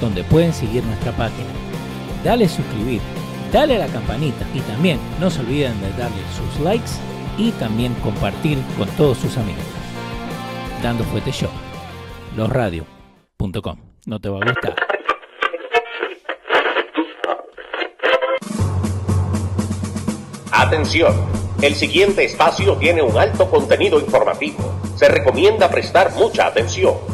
donde pueden seguir nuestra página. Dale suscribir, dale a la campanita y también no se olviden de darle sus likes y también compartir con todos sus amigos. Dando Fuerte Show, losradio.com. No te va a gustar. Atención, el siguiente espacio tiene un alto contenido informativo. Se recomienda prestar mucha atención.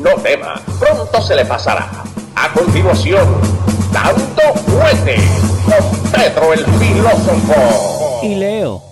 No tema, pronto se le pasará. A continuación, Dando Fuerte con Pedro el Filósofo. Y Leo.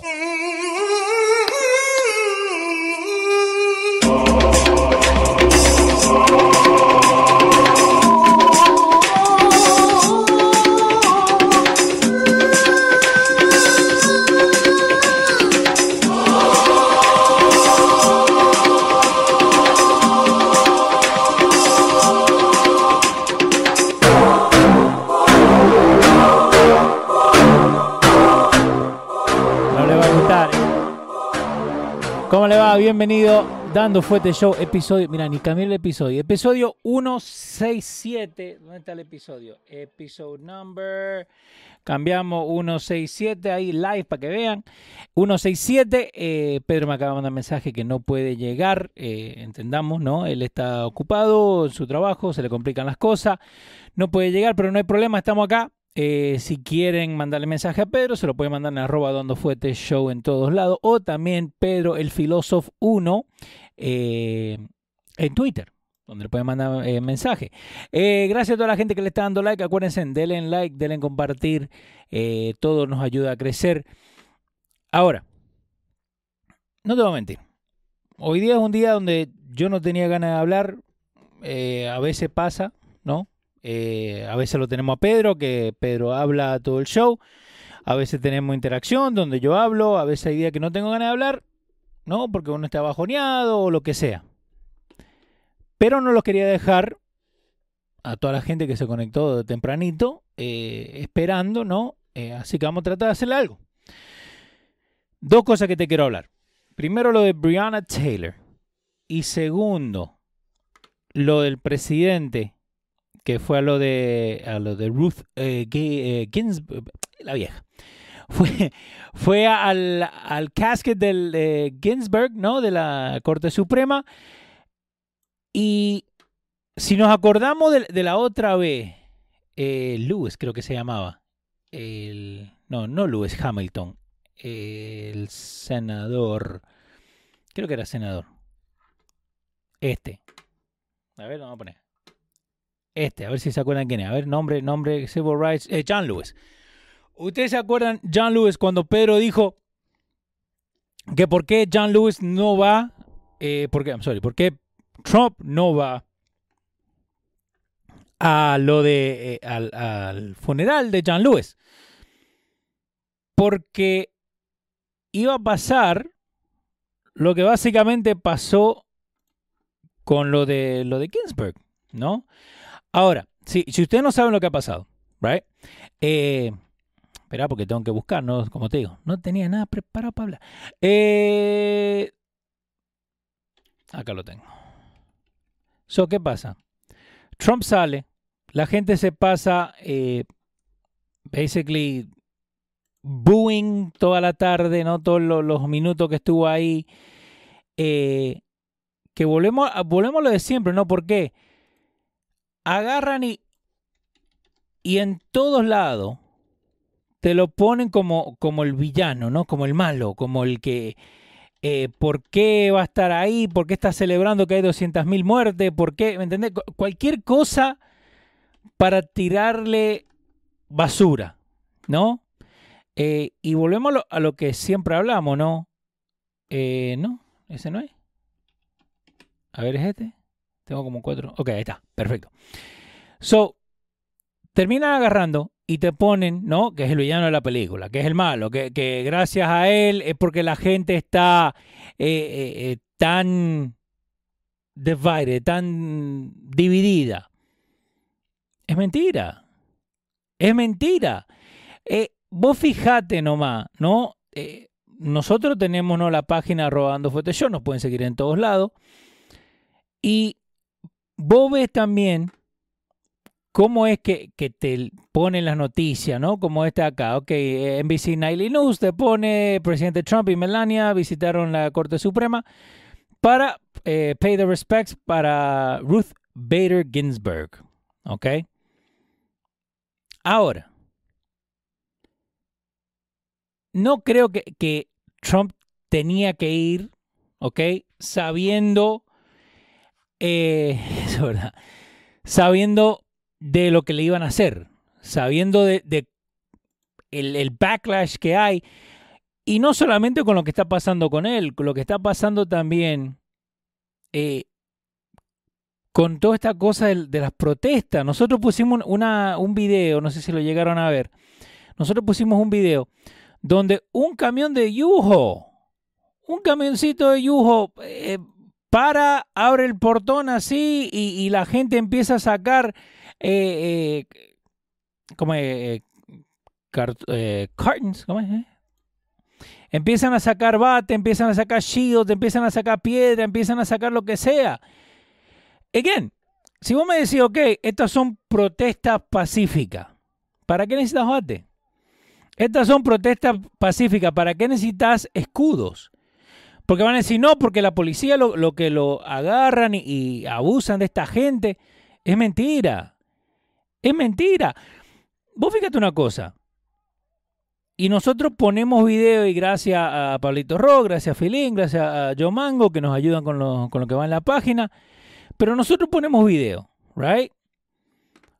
Bienvenido. Dando Fuerte Show, episodio. Mira, ni cambié el episodio. Episodio 167. ¿Dónde está el episodio? Episode number. Cambiamos 167 ahí live para que vean. 167. eh, Pedro me acaba de mandar mensaje que no puede llegar. eh, entendamos, ¿no? Él está ocupado en su trabajo, se le complican las cosas. No puede llegar, pero no hay problema, estamos acá. Eh, si quieren mandarle mensaje a Pedro, se lo pueden mandar en arroba dando fuerte show en todos lados. O también Pedro el Filósofo 1 eh, en Twitter, donde le pueden mandar eh, mensaje. Gracias a toda la gente que le está dando like. Acuérdense, denle en like, denle en compartir. todo nos ayuda a crecer. Ahora, no te voy a mentir. Hoy día es un día donde yo no tenía ganas de hablar. a veces pasa, ¿no? Eh, a veces lo tenemos a Pedro, que Pedro habla todo el show. A veces tenemos interacción donde yo hablo. A veces hay días que no tengo ganas de hablar, ¿no? Porque uno está bajoneado o lo que sea. Pero no los quería dejar a toda la gente que se conectó de tempranito, eh, esperando, ¿no? Eh, así que vamos a tratar de hacerle algo. Dos cosas que te quiero hablar. Primero lo de Breonna Taylor. Y segundo, lo del presidente que fue a lo de a lo de Ruth eh, eh, Ginsburg, la vieja. Fue, fue al, al casket del Ginsburg, ¿no? De la Corte Suprema. Y si nos acordamos de, la otra vez, eh, Lewis creo que se llamaba. El, no, no Lewis Hamilton. El senador. Creo que era senador. Este. A ver, vamos a poner. Este, a ver si se acuerdan quién es. A ver, nombre, nombre, Civil Rights. eh, John Lewis. ¿Ustedes se acuerdan, John Lewis, cuando Pedro dijo que por qué John Lewis no va, eh, por qué, I'm sorry, por qué Trump no va a lo de, eh, al, al funeral de John Lewis? Porque iba a pasar lo que básicamente pasó con lo de lo de Ginsburg, ¿no? Ahora, si, si ustedes no saben lo que ha pasado, right? Eh, espera, porque tengo que buscar, ¿no? Como te digo, no tenía nada preparado para hablar. Eh, acá lo tengo. So, ¿qué pasa? Trump sale, la gente se pasa, eh, basically, booing toda la tarde, ¿no? Todos los, minutos que estuvo ahí. Eh, que volvemos, volvemos a lo de siempre, ¿no? ¿Por qué? Agarran y, Y en todos lados te lo ponen como, como el villano, ¿no? Como el malo, como el que... Eh, ¿Por qué va a estar ahí? ¿Por qué está celebrando que hay 200.000 muertes? ¿Por qué? ¿Me entendés? Cualquier cosa para tirarle basura, ¿no? Eh, y volvemos a lo, que siempre hablamos, ¿no? Eh, no, ese no es. A ver, ¿es este? Tengo como cuatro. Ok, ahí está, perfecto. So, terminan agarrando y te ponen, ¿no? Que es el villano de la película, que es el malo, que, gracias a él es porque la gente está eh, tan divided, tan dividida. Es mentira. Es mentira. Eh, vos fijate nomás, ¿no? Eh, nosotros tenemos ¿no? la página Robando Photoshop, nos pueden seguir en todos lados. Y vos ves también cómo es que, te ponen las noticias, ¿no? Como este acá, ok, NBC Nightly News te pone presidente Trump y Melania visitaron la Corte Suprema para eh, pay the respects para Ruth Bader Ginsburg, ¿ok? Ahora, no creo que, Trump tenía que ir, ¿ok? Sabiendo, eh, sabiendo de lo que le iban a hacer, sabiendo de, el, backlash que hay, y no solamente con lo que está pasando con él, con lo que está pasando también eh, con toda esta cosa de, las protestas. Nosotros pusimos una, un video, no sé si lo llegaron a ver. Nosotros pusimos un video donde un camión de Yujo, un camioncito de Yujo, eh, para, abre el portón así y, la gente empieza a sacar eh, eh eh, cartons, ¿cómo es? Empiezan a sacar bate, empiezan a sacar shields, empiezan a sacar piedra, empiezan a sacar lo que sea. Again, si vos me decís, ok, estas son protestas pacíficas, ¿para qué necesitas bate? Estas son protestas pacíficas, ¿para qué necesitas escudos? Porque van a decir, no, porque la policía lo, que lo agarran y, abusan de esta gente es mentira. Es mentira. Vos fíjate una cosa. Y nosotros ponemos video y gracias a Pablito Rock, gracias a Filín, gracias a Joe Mango, que nos ayudan con lo, con lo que va en la página. Pero nosotros ponemos video, right?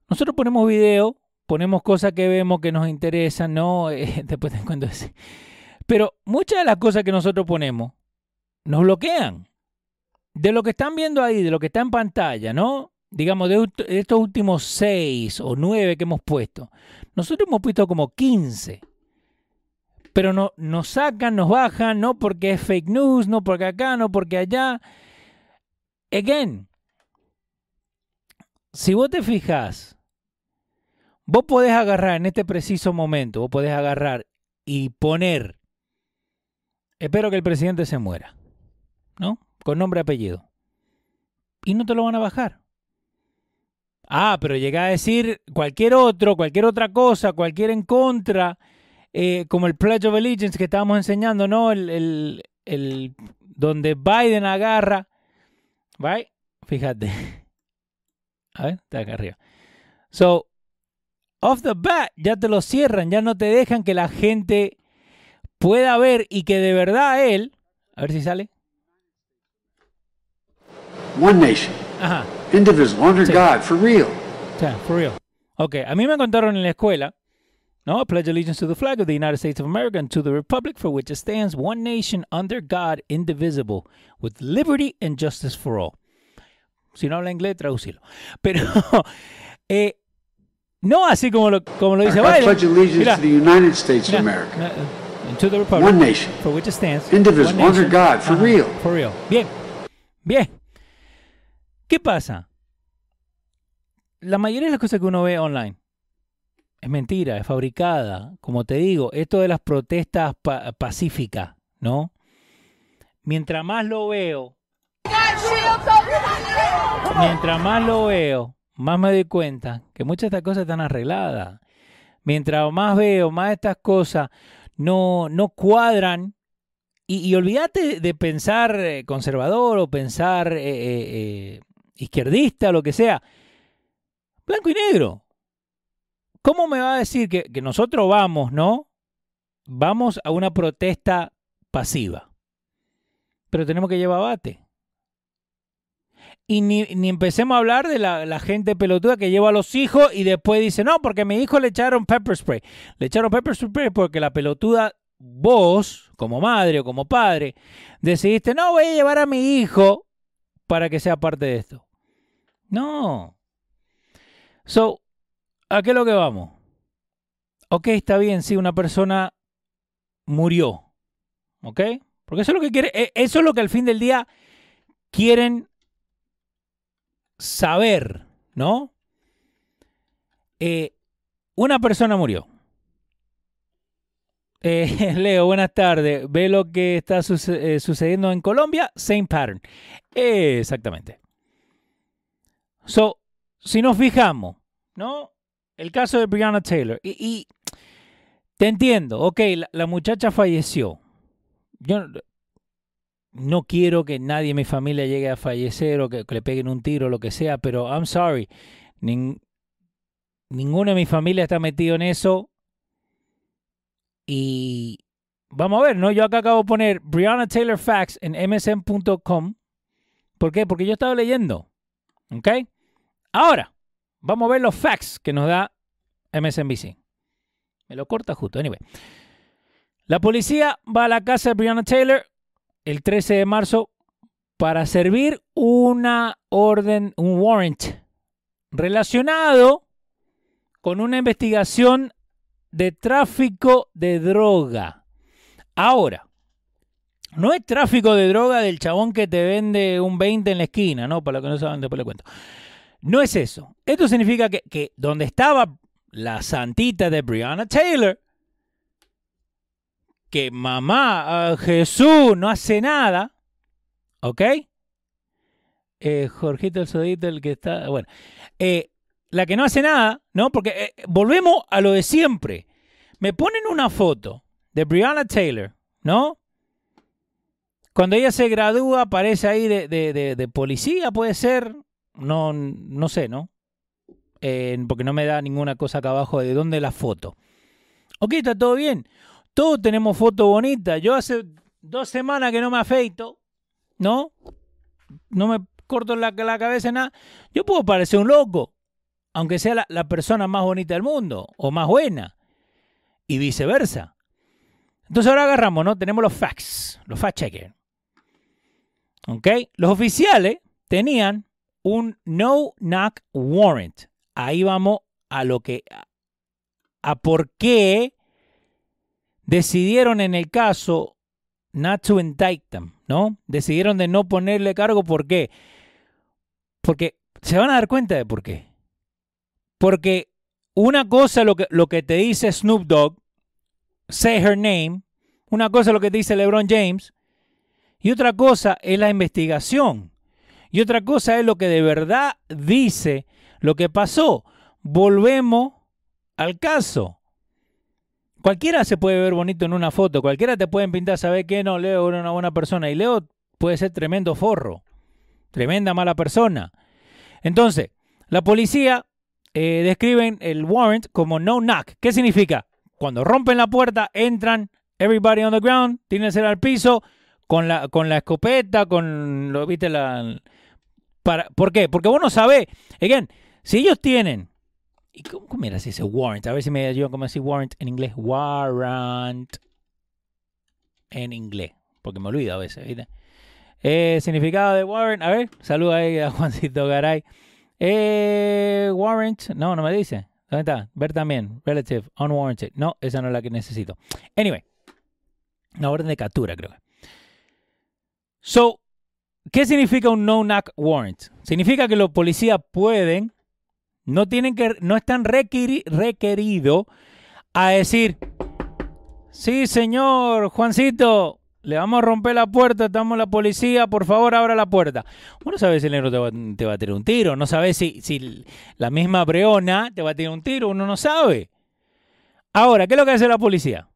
Nosotros ponemos video, ponemos cosas que vemos que nos interesan, ¿no? Eh, después te cuento ese. Pero muchas de las cosas que nosotros ponemos nos bloquean. De lo que están viendo ahí, de lo que está en pantalla, ¿no? Digamos, de estos últimos seis o nueve que hemos puesto. Nosotros hemos puesto como 15. Pero no, nos sacan, nos bajan, no porque es fake news, no porque acá, no porque allá. Again, si vos te fijas, vos podés agarrar en este preciso momento, vos podés agarrar y poner, espero que el presidente se muera, ¿no? Con nombre y apellido. Y no te lo van a bajar. Ah, pero llega a decir cualquier otro, cualquier otra cosa, cualquier en contra, eh, como el Pledge of Allegiance que estábamos enseñando, ¿no? El, el donde Biden agarra, ¿right? Fíjate. A ver, está acá arriba. So, off the bat, ya te lo cierran, ya no te dejan que la gente pueda ver y que de verdad él, a ver si sale. One nation. Ajá. Indivisible, under God, for real. Yeah, for real. Ok, a mí me contaron en la escuela, ¿no? I pledge allegiance to the flag of the United States of America and to the republic for which it stands, one nation under God, indivisible, with liberty and justice for all. Si no habla inglés, traducilo. Pero eh, no así como lo, como lo dice Biden. pledge allegiance mira, to the United States of America. Uh, to the Republic. One nation. For which it stands. Indivisible, under God, for uh -huh, real. For real. Bien. Bien. ¿Qué pasa? La mayoría de las cosas que uno ve online es mentira, es fabricada. Como te digo, esto de las protestas pa pacíficas, ¿no? Mientras más lo veo, Mientras más lo veo, más me doy cuenta que muchas de estas cosas están arregladas. Mientras más veo, más estas cosas no, no cuadran. Y, olvídate de pensar eh, conservador o pensar eh, eh, izquierdista, lo que sea. Blanco y negro. ¿cómo me va a decir que, que nosotros vamos, no? Vamos a una protesta pasiva. Pero tenemos que llevar bate. Y ni, empecemos a hablar de la, gente pelotuda que lleva a los hijos y después dice, no, porque a mi hijo le echaron pepper spray. Le echaron pepper spray porque la pelotuda, vos, como madre o como padre, decidiste, no, voy a llevar a mi hijo para que sea parte de esto. No. So, ¿a qué es lo que vamos? Ok, está bien, sí, una persona murió. ¿Ok? Porque eso es lo que quiere, e, eso es lo que al fin del día quieren saber, ¿no? Eh, una persona murió. Eh, Leo, buenas tardes. Ve lo que está eh, sucediendo en Colombia. Same pattern. exactamente. So, si nos fijamos, ¿no? El caso de Brianna Taylor. Y, te entiendo. Ok, la, muchacha falleció. Yo no quiero que nadie en mi familia llegue a fallecer o que, le peguen un tiro o lo que sea, pero I'm sorry. ninguno de mi familia está metido en eso. Y vamos a ver, ¿no? Yo acá acabo de poner Brianna Taylor Facts en msn.com. ¿Por qué? Porque yo estaba leyendo. ¿Ok? Ahora, vamos a ver los facts que nos da MSNBC. Me lo corta justo. Anyway. La policía va a la casa de Brianna Taylor el 13 de marzo para servir una orden, un warrant relacionado con una investigación de tráfico de droga. Ahora, no es tráfico de droga del chabón que te vende un 20 en la esquina, ¿no? Para los que no saben, después le cuento. No es eso. Esto significa que, que donde estaba la santita de Brianna Taylor, que mamá, ah, Jesús, no hace nada, ¿ok? Eh, Jorgito el Sodito, el que está, bueno, eh, la que no hace nada, ¿no? Porque eh, volvemos a lo de siempre. Me ponen una foto de Brianna Taylor, ¿no? Cuando ella se gradúa, aparece ahí de, policía, puede ser, no, no sé, ¿no? porque no me da ninguna cosa acá abajo de dónde la foto. Ok, está todo bien. Todos tenemos fotos bonitas. Yo hace dos semanas que no me afeito, ¿no? No me corto la, la cabeza nada. Yo puedo parecer un loco, aunque sea la, persona más bonita del mundo o más buena. Y viceversa. Entonces ahora agarramos, ¿no? Tenemos los facts, los fact checkers. ¿Ok? Los oficiales tenían un no knock warrant. Ahí vamos a lo que a por qué decidieron en el caso not to indict them, ¿no? Decidieron de no ponerle cargo. ¿Por qué? Porque se van a dar cuenta de por qué. Porque una cosa lo que, lo que te dice Snoop Dogg, say her name, una cosa lo que te dice LeBron James, y otra cosa es la investigación. Y otra cosa es lo que de verdad dice lo que pasó. Volvemos al caso. Cualquiera se puede ver bonito en una foto, cualquiera te pueden pintar, ¿sabe qué? No, Leo era una buena persona y Leo puede ser tremendo forro, tremenda mala persona. Entonces, la policía eh, describen el warrant como no knock. ¿Qué significa? Cuando rompen la puerta, entran, everybody on the ground, tienen que ser al piso, con la, con la escopeta, con lo, viste, la... ¿Por qué? Porque vos no sabés, again, si ellos tienen ¿Y cómo, era ese warrant? A ver si me ayudan cómo decir warrant en inglés. Warrant en inglés. Porque me olvido a veces. Eh, significado de warrant. A ver, saluda ahí a Juancito Garay. Eh, warrant. No, no me dice. ¿Dónde está? Ver también. Relative. Unwarranted. No, esa no es la que necesito. Anyway. Una orden de captura, creo. So, ¿qué significa un no-knock warrant? Significa que los policías pueden no, tienen que, no están requeridos a decir, sí, señor Juancito, le vamos a romper la puerta, estamos la policía, por favor, abra la puerta. Uno sabe si el negro te va, te va, a tirar un tiro, no sabe si, si la misma Breona te va a tirar un tiro, uno no sabe. Ahora, ¿qué es lo que hace la policía?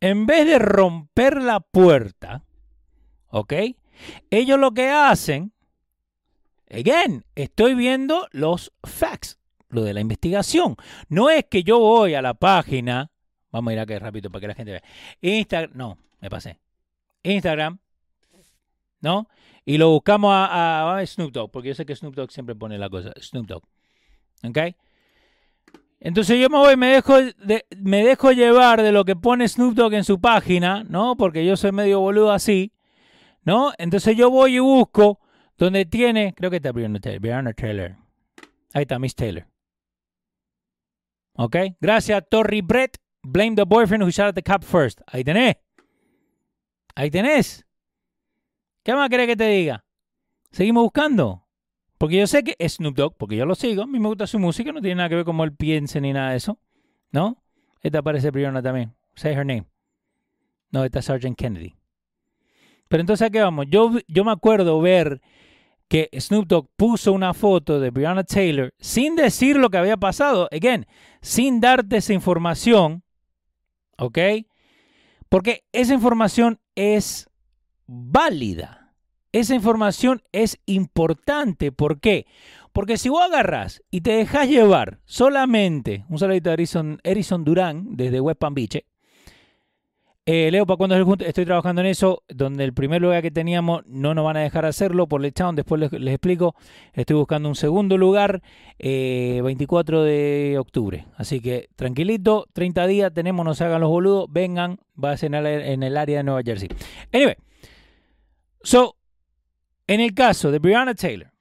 En vez de romper la puerta, ¿ok? Ellos lo que hacen Again, estoy viendo los facts. lo de la investigación. No es que yo voy a la página, vamos a ir acá rápido para que la gente vea. Instagram, no, me pasé. Instagram, ¿no? Y lo buscamos a, a, Snoop Dogg, porque yo sé que Snoop Dogg siempre pone la cosa, Snoop Dogg. ¿Ok? Entonces yo me voy, me dejo, me dejo llevar de lo que pone Snoop Dogg en su página, ¿no? Porque yo soy medio boludo así, ¿no? Entonces yo voy y busco donde tiene, creo que está Brianna Taylor. Ahí está Miss Taylor. ¿Ok? Gracias, Torri Brett. Blame the boyfriend who shot at the cop first. Ahí tenés. Ahí tenés. ¿Qué más querés que te diga? Seguimos buscando. Porque yo sé que es Snoop Dogg, porque yo lo sigo. A mí me gusta su música, no tiene nada que ver con cómo él piense ni nada de eso. ¿No? Esta aparece Brianna también. Say her name. No, esta es Sergeant Kennedy. Pero entonces, ¿a qué vamos? Yo, yo me acuerdo ver que Snoop Dogg puso una foto de Brianna Taylor sin decir lo que había pasado, again, sin darte esa información, ¿ok? Porque esa información es válida. Esa información es importante. ¿Por qué? Porque si vos agarras y te dejas llevar solamente, un saludito a Erison, Durán desde West Palm Beach, eh, Leo, para cuando estoy trabajando en eso, donde el primer lugar que teníamos no nos van a dejar hacerlo por Lechtown, después les, explico. Estoy buscando un segundo lugar, 24 eh, de octubre. Así que tranquilito, 30 días, tenemos, no se hagan los boludos, vengan, va a ser en el, área de Nueva Jersey. Anyway, so, en el caso de Brianna Taylor,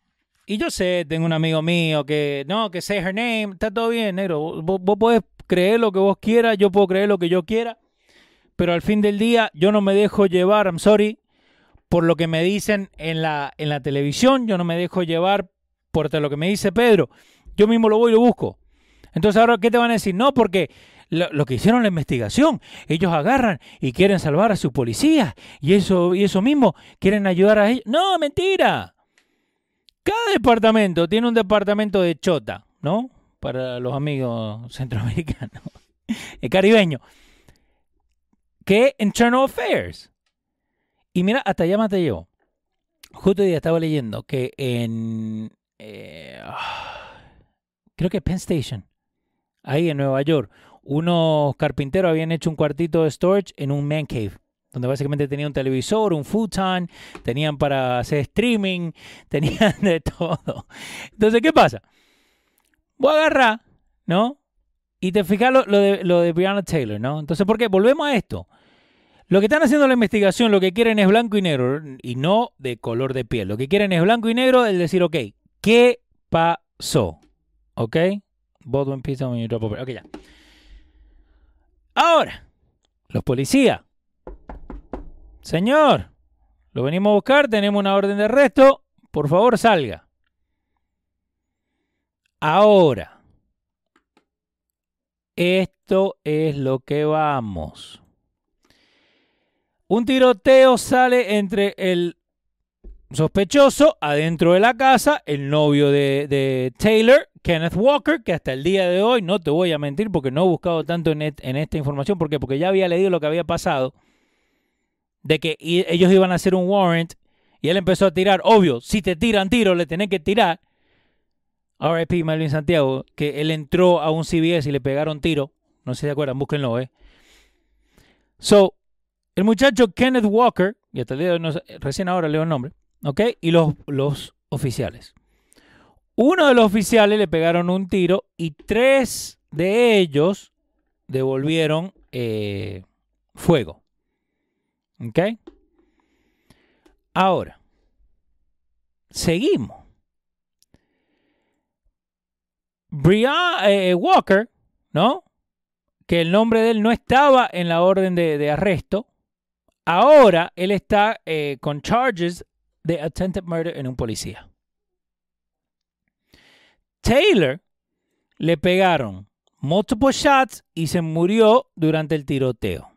y yo sé, tengo un amigo mío que, no, que say her name, está todo bien, negro, vos, vos podés creer lo que vos quieras, yo puedo creer lo que yo quiera pero al fin del día yo no me dejo llevar, I'm sorry, por lo que me dicen en la, en la televisión, yo no me dejo llevar por lo que me dice Pedro, yo mismo lo voy y lo busco. Entonces ahora, ¿qué te van a decir? No, porque lo, que hicieron la investigación, ellos agarran y quieren salvar a su policía y eso, y eso mismo, quieren ayudar a ellos. No, mentira. Cada departamento tiene un departamento de chota, ¿no? Para los amigos centroamericanos, el caribeño que Internal Affairs. Y mira, hasta allá me llevo. Justo hoy día estaba leyendo que en. Eh, creo que Penn Station, ahí en Nueva York, unos carpinteros habían hecho un cuartito de storage en un man cave. Donde básicamente tenían un televisor, un futon, tenían para hacer streaming, tenían de todo. Entonces, ¿qué pasa? Voy a agarrar, ¿no? Y te fijas lo, de, lo de Brianna Taylor, ¿no? Entonces, ¿por qué? Volvemos a esto. Lo que están haciendo la investigación, lo que quieren es blanco y negro y no de color de piel. Lo que quieren es blanco y negro, es decir, ok, ¿qué pasó? ¿Ok? Baldwin pizza when you drop over. Ok, ya. Ahora, los policías. Señor, lo venimos a buscar, tenemos una orden de arresto. Por favor, salga. Ahora, esto es lo que vamos. Un tiroteo sale entre el sospechoso adentro de la casa, el novio de, Taylor, Kenneth Walker, que hasta el día de hoy, no te voy a mentir porque no he buscado tanto en, esta información, porque, porque ya había leído lo que había pasado, de que ellos iban a hacer un warrant y él empezó a tirar. Obvio, si te tiran tiro, le tenés que tirar. RIP Melvin Santiago, que él entró a un CBS y le pegaron tiro. No sé si se acuerdan, búsquenlo, ¿eh? So, el muchacho Kenneth Walker, y hasta recién ahora leo el nombre, ¿ok? Y los, los oficiales. Uno de los oficiales le pegaron un tiro y tres de ellos devolvieron eh, fuego. ¿Ok? Ahora, seguimos. Brian eh, Walker, ¿no? Que el nombre de él no estaba en la orden de arresto, Ahora él está eh, con charges de attempted murder en un policía. Taylor le pegaron multiple shots y se murió durante el tiroteo.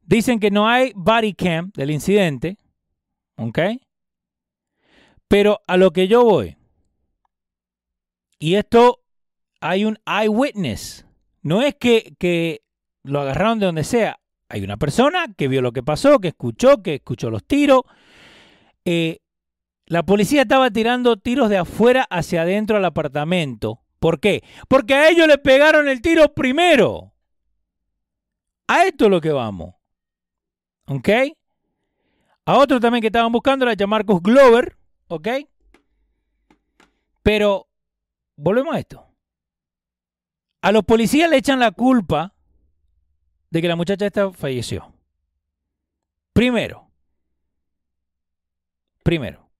Dicen que no hay body cam del incidente, ¿ok? Pero a lo que yo voy, y esto hay un eyewitness, no es que, que lo agarraron de donde sea, hay una persona que vio lo que pasó, que escuchó, que escuchó los tiros. Eh, la policía estaba tirando tiros de afuera hacia adentro al apartamento. ¿Por qué? Porque a ellos le pegaron el tiro primero. A esto es lo que vamos. ¿Ok? A otro también que estaban buscando era Marcus Glover. ¿Ok? Pero, volvemos a esto. A los policías le echan la culpa de que la muchacha esta falleció. Primero. Primero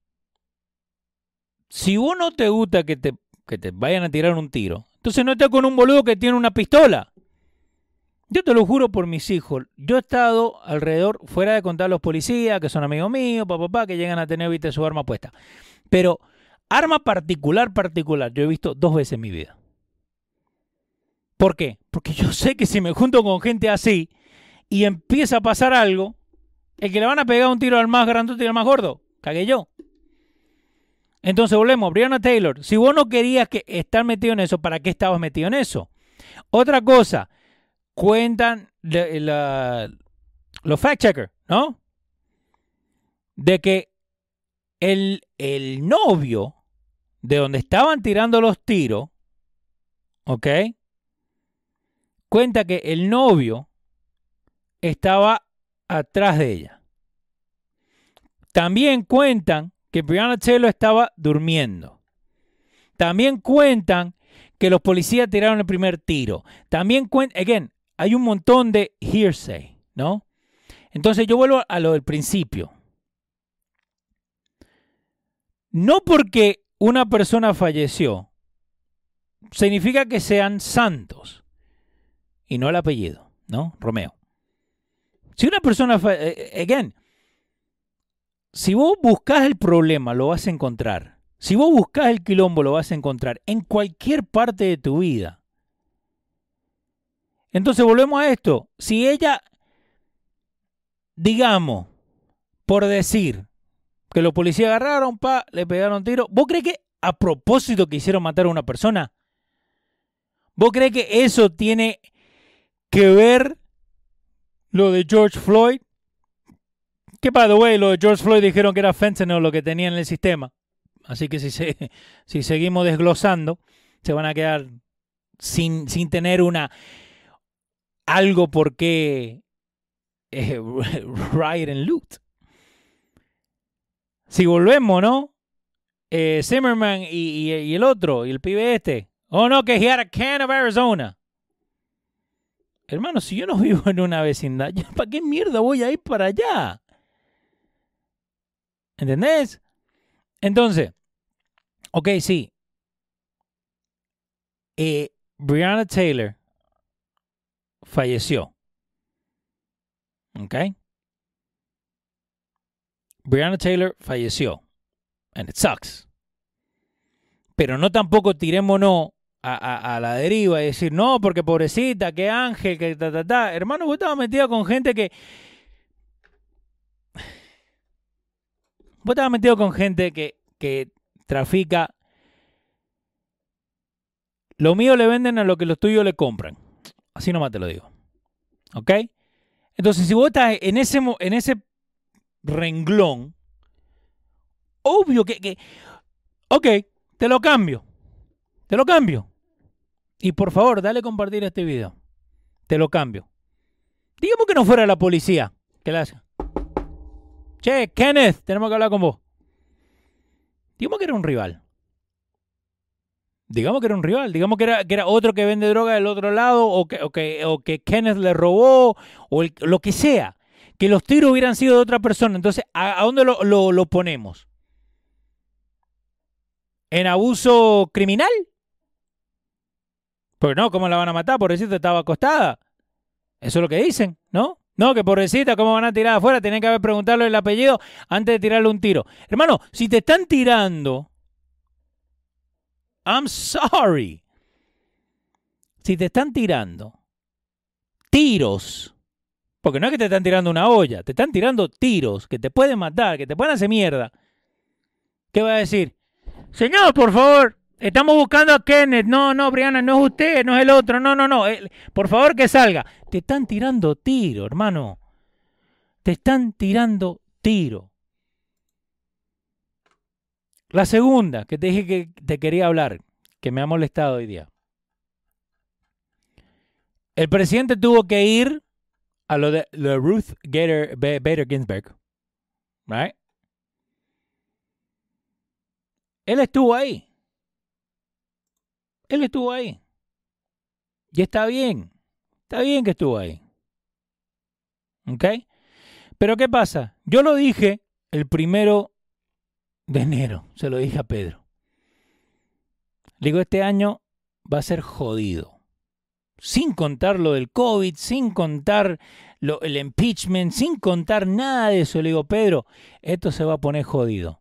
si vos no te gusta que te, te vayan a tirar un tiro, entonces no estés con un boludo que tiene una pistola. Yo te lo juro por mis hijos. Yo he estado alrededor, fuera de contar los policías, que son amigos míos, papá, papá, que llegan a tener, viste, su arma puesta. Pero arma particular, particular, yo he visto dos veces en mi vida. ¿Por qué? Porque yo sé que si me junto con gente así y empieza a pasar algo, el que le van a pegar un tiro al más grande y al más gordo, cagué yo. Entonces volvemos, Brianna Taylor, si vos no querías que estar metido en eso, ¿para qué estabas metido en eso? Otra cosa, cuentan los fact checkers, ¿no? De que el, el novio de donde estaban tirando los tiros, ¿ok? Cuenta que el novio estaba atrás de ella. También cuentan que Brianna Taylor estaba durmiendo. También cuentan que los policías tiraron el primer tiro. También cuentan, again, hay un montón de hearsay, ¿no? Entonces yo vuelvo a lo del principio. No porque una persona falleció, significa que sean santos. Y no el apellido, ¿no? Romeo. Si una persona, eh, eh, again, si vos buscas el problema, lo vas a encontrar. Si vos buscas el quilombo, lo vas a encontrar en cualquier parte de tu vida. Entonces volvemos a esto. Si ella, digamos, por decir que los policías agarraron, pa, le pegaron tiro, ¿vos crees que a propósito quisieron matar a una persona? ¿Vos crees que eso tiene que ver lo de George Floyd? Que, by the way, lo de George Floyd dijeron que era fentanyl lo que tenía en el sistema. Así que si, si seguimos desglosando, se van a quedar sin, sin tener una algo por qué eh, riot and loot. Si volvemos, ¿no? Eh, Zimmerman y, y, el otro, y el pibe este. Oh, no, que he had a can of Arizona. Hermano, si yo no vivo en una vecindad, ¿para qué mierda voy a ir para allá? ¿Entendés? Entonces, ok, sí. Eh, Brianna Taylor falleció. ¿Ok? Brianna Taylor falleció. And it sucks. Pero no tampoco tirémonos a, a, a, la deriva y decir, no, porque pobrecita, qué ángel, que ta, ta, ta. Hermano, vos estabas metido con gente que Vos estabas metido con gente que, que trafica. Lo mío le venden a lo que los tuyos le compran. Así nomás te lo digo. ¿Ok? Entonces, si vos estás en ese, en ese renglón, obvio que, que. Ok, te lo cambio. Te lo cambio. Y por favor, dale compartir este video. Te lo cambio. Digamos que no fuera la policía que la hace. Che, Kenneth, tenemos que hablar con vos. Digamos que era un rival. Digamos que era un rival. Digamos que era, que era otro que vende droga del otro lado o que, o que, o que Kenneth le robó o lo que sea. Que los tiros hubieran sido de otra persona. Entonces, ¿a, dónde lo, lo, ponemos? ¿En abuso criminal? Pues no, ¿cómo la van a matar? Por decirte, estaba acostada. Eso es lo que dicen, ¿no? No, que pobrecita, ¿cómo van a tirar afuera? Tienen que haber preguntarle el apellido antes de tirarle un tiro. Hermano, si te están tirando, I'm sorry. Si te están tirando tiros, porque no es que te están tirando una olla, te están tirando tiros que te pueden matar, que te pueden hacer mierda. ¿Qué va a decir? Señor, por favor, Estamos buscando a Kenneth. No, no, Brianna, no es usted, no es el otro. No, no, no. por favor que salga. Te están tirando tiro, hermano. Te están tirando tiro. La segunda, que te dije que te quería hablar, que me ha molestado hoy día. El presidente tuvo que ir a lo de, Ruth Bader Ginsburg. Right? Él estuvo ahí. Él estuvo ahí. Y está bien. Está bien que estuvo ahí. ¿Ok? Pero ¿qué pasa? Yo lo dije el primero de enero. Se lo dije a Pedro. Le digo, este año va a ser jodido sin contar lo del COVID, sin contar lo, el impeachment, sin contar nada de eso. Le digo, Pedro, esto se va a poner jodido.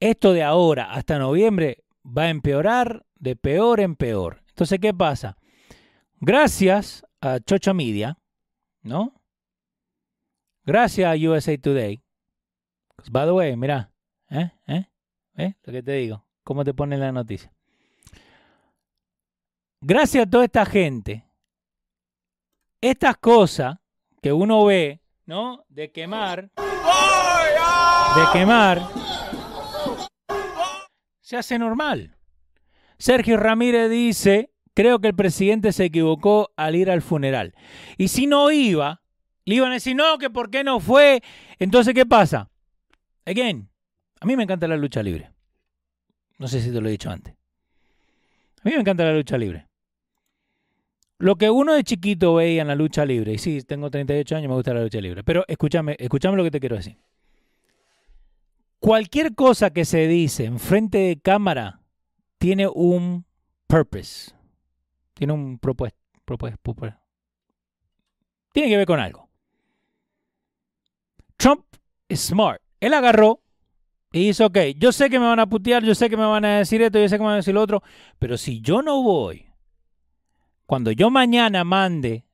Esto de ahora hasta noviembre va a empeorar de peor en peor. Entonces, ¿qué pasa? Gracias a Chocho Media, ¿no? Gracias a USA Today. Pues, by the way, mira, ¿eh? ¿eh? ¿eh? Lo que te digo, ¿cómo te pone la noticia? gracias a toda esta gente, estas cosas que uno ve, ¿no? De quemar, de quemar, se hace normal. Sergio Ramírez dice, creo que el presidente se equivocó al ir al funeral. Y si no iba, le iban a decir, no, que por qué no fue. Entonces, ¿qué pasa? Again, a mí me encanta la lucha libre. No sé si te lo he dicho antes. A mí me encanta la lucha libre. Lo que uno de chiquito veía en la lucha libre, y sí, tengo 38 años, me gusta la lucha libre, pero escúchame, escúchame lo que te quiero decir. Cualquier cosa que se dice en frente de cámara tiene un purpose, tiene un propuesto, tiene que ver con algo. Trump es smart. Él agarró y dice, ok, yo sé que me van a putear, yo sé que me van a decir esto, yo sé que me van a decir lo otro, pero si yo no voy cuando yo mañana mande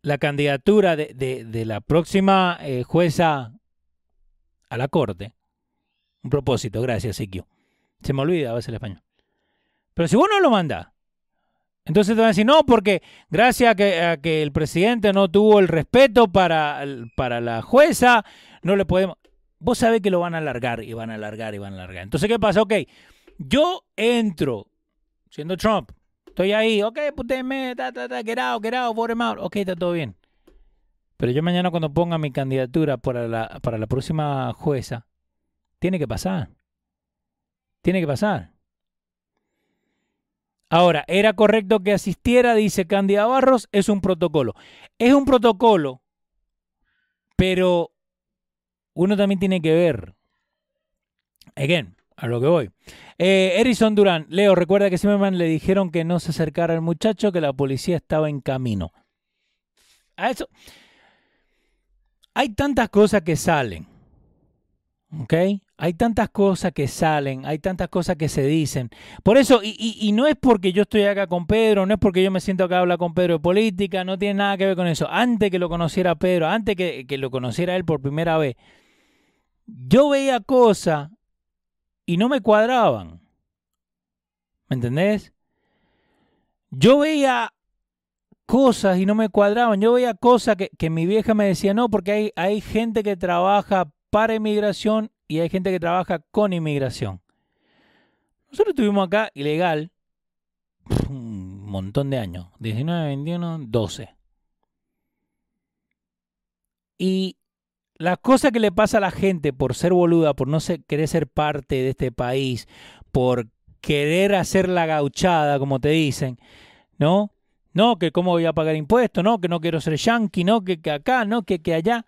la candidatura de, la próxima eh, jueza a la corte, un propósito, gracias, Siquio. Se me olvida a veces el español. Pero si vos no lo mandás, entonces te van a decir, no, porque gracias a que, que el presidente no tuvo el respeto para, para la jueza, no le podemos... Vos sabés que lo van a alargar y van a alargar y van a alargar. Entonces, ¿qué pasa? Ok, yo entro, siendo Trump, Estoy ahí, ok, putéme, ta, ta, ta, get out, get out. Ok, está todo bien. Pero yo mañana cuando ponga mi candidatura para la, para la próxima jueza, tiene que pasar. Tiene que pasar. Ahora, ¿era correcto que asistiera? Dice Candida Barros, es un protocolo. Es un protocolo, pero uno también tiene que ver. Again, a lo que voy. Eh, Erison Durán, Leo, recuerda que Zimmerman le dijeron que no se acercara al muchacho, que la policía estaba en camino. A eso. Hay tantas cosas que salen. ¿Ok? Hay tantas cosas que salen, hay tantas cosas que se dicen. Por eso, y, no es porque yo estoy acá con Pedro, no es porque yo me siento acá a con Pedro de política, no tiene nada que ver con eso. Antes que lo conociera Pedro, antes que, que lo conociera él por primera vez, yo veía cosas y no me cuadraban. ¿Me entendés? Yo veía cosas y no me cuadraban. Yo veía cosas que, mi vieja me decía, no, porque hay, hay gente que trabaja para inmigración y hay gente que trabaja con inmigración. Nosotros estuvimos acá ilegal un montón de años, 19, 21, 12. Y la cosa que le pasa a la gente por ser boluda, por no querer ser parte de este país, por querer hacer la gauchada, como te dicen, ¿no? No, que cómo voy a pagar impuestos, no, que no quiero ser yankee, no, que, que acá, no, que, que allá.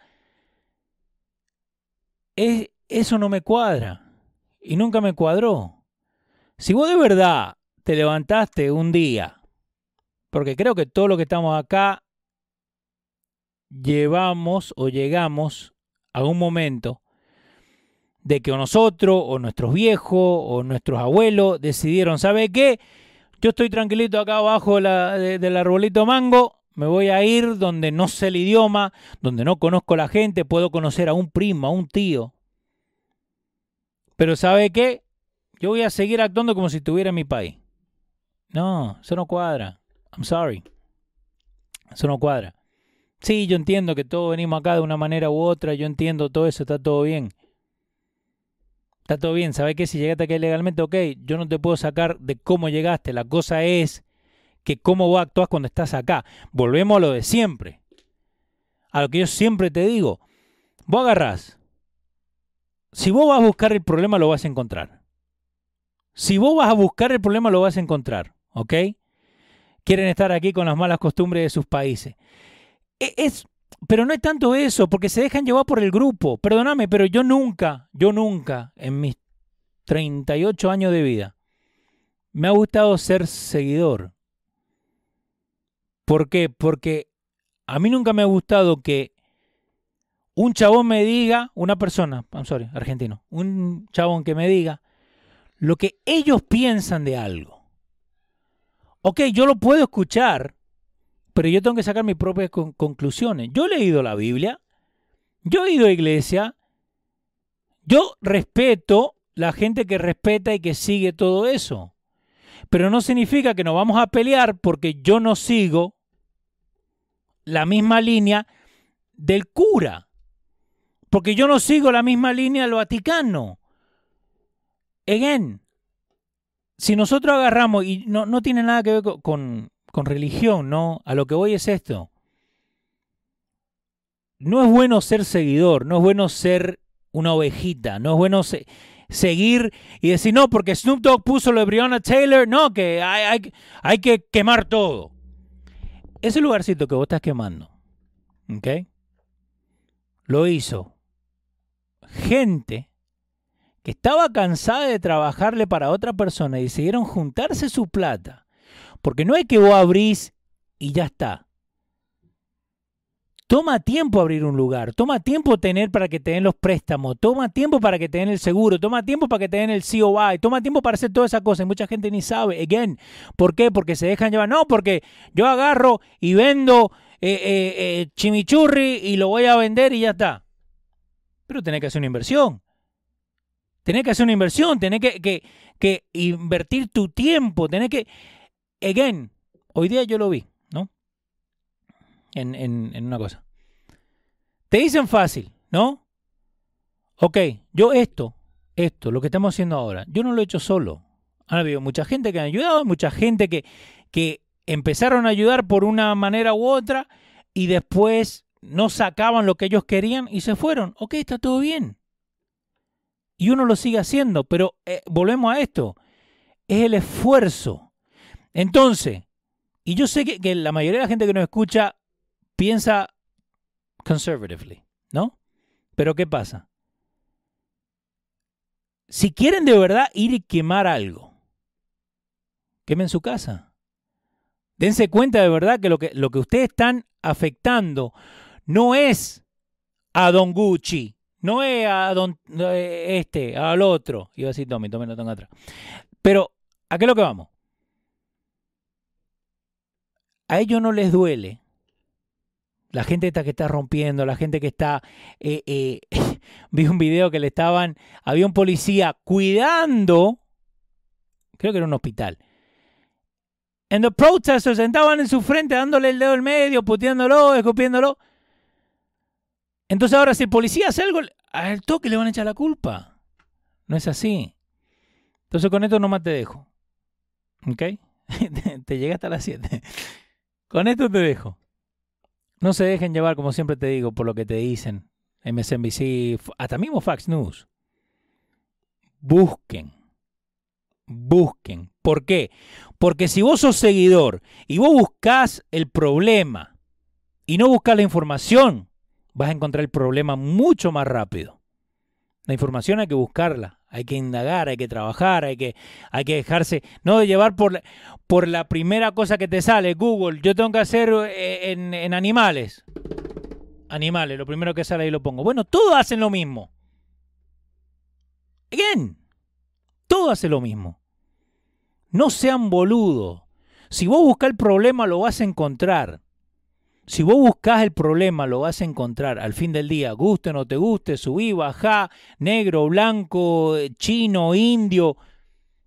Es, eso no me cuadra. Y nunca me cuadró. Si vos de verdad te levantaste un día, porque creo que todos los que estamos acá llevamos o llegamos a un momento de que nosotros o nuestros viejos o nuestros abuelos decidieron, ¿sabe qué? Yo estoy tranquilito acá abajo del arbolito mango, me voy a ir donde no sé el idioma, donde no conozco la gente, puedo conocer a un primo, a un tío. Pero ¿sabe qué? Yo voy a seguir actuando como si estuviera en mi país. No, eso no cuadra. I'm sorry. Eso no cuadra. Sí, yo entiendo que todos venimos acá de una manera u otra, yo entiendo todo eso, está todo bien. Está todo bien, ¿sabes qué? Si llegaste aquí legalmente, ok, yo no te puedo sacar de cómo llegaste. La cosa es que cómo vos actúas cuando estás acá. Volvemos a lo de siempre. A lo que yo siempre te digo. Vos agarrás. Si vos vas a buscar el problema, lo vas a encontrar. Si vos vas a buscar el problema, lo vas a encontrar. ¿Ok? Quieren estar aquí con las malas costumbres de sus países. E, es, pero no es tanto eso, porque se dejan llevar por el grupo. Perdóname, pero yo nunca, yo nunca, en mis 38 años de vida, me ha gustado ser seguidor. ¿Por qué? Porque a mí nunca me ha gustado que un chabón me diga, una persona, I'm sorry, argentino, un chabón que me diga lo que ellos piensan de algo. Ok, yo lo puedo escuchar, pero yo tengo que sacar mis propias conclusiones. Yo he leído la Biblia, yo he ido a iglesia, yo respeto la gente que respeta y que sigue todo eso. Pero no significa que nos vamos a pelear porque yo no sigo la misma línea del cura. Porque yo no sigo la misma línea del Vaticano. Again, si nosotros agarramos, y no, no tiene nada que ver con, con religión, ¿no? A lo que voy es esto. No es bueno ser seguidor, no es bueno ser una ovejita, no es bueno seguir y decir, no, porque Snoop Dogg puso lo de Breonna Taylor, no, que hay, hay, que quemar todo. Ese lugarcito que vos estás quemando. Lo hizo gente que estaba cansada de trabajarle para otra persona y decidieron juntarse su plata porque no es que vos abrís y ya está. Toma tiempo abrir un lugar, toma tiempo tener para que te den los préstamos, toma tiempo para que te den el seguro, toma tiempo para que te den el COI, toma tiempo para hacer todas esas cosas. Y mucha gente ni sabe. Again, ¿por qué? Porque se dejan llevar. No, porque yo agarro y vendo eh, eh, eh, chimichurri y lo voy a vender y ya está. Pero tenés que hacer una inversión. Tenés que hacer una inversión, tenés que, que, que invertir tu tiempo, tenés que again, hoy día yo lo vi, En, en, una cosa. Te dicen fácil, ¿no? Ok, yo esto, esto, lo que estamos haciendo ahora, yo no lo he hecho solo. Ha habido mucha gente que ha ayudado, mucha gente que, que empezaron a ayudar por una manera u otra y después no sacaban lo que ellos querían y se fueron. Ok, está todo bien. Y uno lo sigue haciendo, pero eh, volvemos a esto. Es el esfuerzo. Entonces, y yo sé que, la mayoría de la gente que nos escucha piensa conservatively, ¿no? Pero ¿qué pasa? Si quieren de verdad ir y quemar algo, quemen su casa. Dense cuenta de verdad que lo que, lo que ustedes están afectando no es a Don Gucci, no es a Don eh, este, al otro. Iba a decir Tommy, Tommy no tengo atrás. Pero, ¿a qué es lo que vamos? a ellos no les duele. La gente que está rompiendo, la gente que está... Eh, eh, vi un video que le estaban... Había un policía cuidando... Creo que era un hospital. En los protesters sentaban en su frente dándole el dedo en medio, puteándolo, escupiéndolo. Entonces ahora si el policía hace algo, al toque le van a echar la culpa. No es así. Entonces con esto nomás te dejo. ¿Ok? te llega hasta las 7. Con esto te dejo. No se dejen llevar, como siempre te digo, por lo que te dicen. MSNBC, hasta mismo Fox News. Busquen. Busquen. ¿Por qué? Porque si vos sos seguidor y vos buscas el problema y no buscas la información, vas a encontrar el problema mucho más rápido. La información hay que buscarla, hay que indagar, hay que trabajar, hay que, hay que dejarse, no de llevar por, por la primera cosa que te sale, Google, yo tengo que hacer eh, en, animales. Animales, lo primero que sale ahí lo pongo. Bueno, todos hacen lo mismo. Again, todos hacen lo mismo. No sean boludos. Si vos buscas el problema, lo vas a encontrar. Si vos buscas el problema, lo vas a encontrar al fin del día, guste o no te guste, subí, bajá, negro, blanco, chino, indio.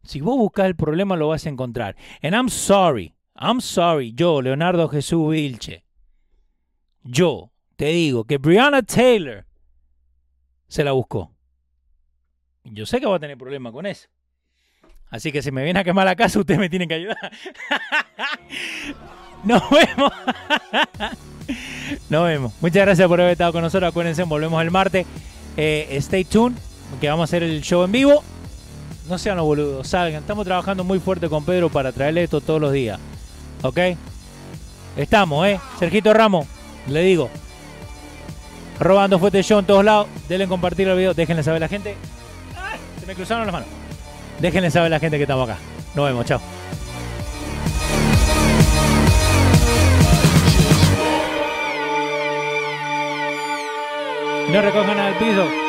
Si vos buscas el problema, lo vas a encontrar. And I'm sorry, I'm sorry, yo, Leonardo Jesús Vilche, yo te digo que Brianna Taylor se la buscó. Yo sé que voy a tener problemas con eso. Así que si me viene a quemar la casa, ustedes me tienen que ayudar. Nos vemos. Nos vemos. Muchas gracias por haber estado con nosotros. Acuérdense, volvemos el martes. Eh, stay tuned, que vamos a hacer el show en vivo. No sean los boludos, salgan. Estamos trabajando muy fuerte con Pedro para traerle esto todos los días. ¿Ok? Estamos, ¿eh? Sergito Ramos, le digo. Robando fuerte show en todos lados. Denle compartir el video. Déjenle saber a la gente. Se me cruzaron las manos. Déjenle saber a la gente que estamos acá. Nos vemos, chao. No recojan al piso.